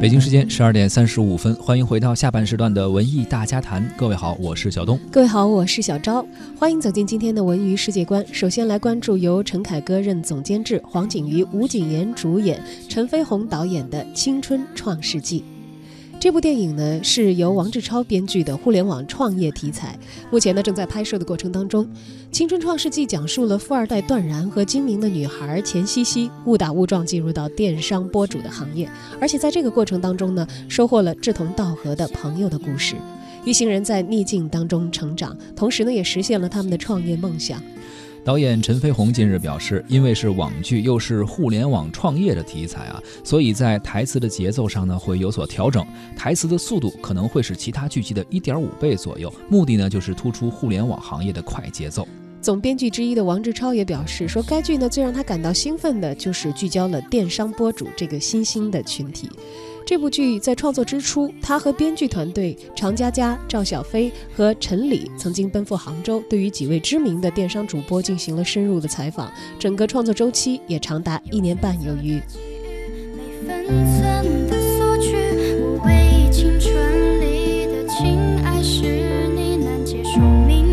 北京时间十二点三十五分，欢迎回到下半时段的文艺大家谈。各位好，我是小东。各位好，我是小昭。欢迎走进今天的文娱世界观。首先来关注由陈凯歌任总监制、黄景瑜、吴谨言主演、陈飞鸿导演的《青春创世纪》。这部电影呢是由王志超编剧的互联网创业题材，目前呢正在拍摄的过程当中。《青春创世纪》讲述了富二代段然和精明的女孩钱茜茜误打误撞进入到电商播主的行业，而且在这个过程当中呢，收获了志同道合的朋友的故事。一行人在逆境当中成长，同时呢也实现了他们的创业梦想。导演陈飞鸿近日表示，因为是网剧又是互联网创业的题材啊，所以在台词的节奏上呢会有所调整，台词的速度可能会是其他剧集的一点五倍左右，目的呢就是突出互联网行业的快节奏。总编剧之一的王志超也表示说，该剧呢最让他感到兴奋的就是聚焦了电商播主这个新兴的群体。这部剧在创作之初，他和编剧团队常佳佳、赵小飞和陈李曾经奔赴杭州，对于几位知名的电商主播进行了深入的采访，整个创作周期也长达一年半有余。没分寸的索取，我唯一青春里的亲爱，是你难解宿命。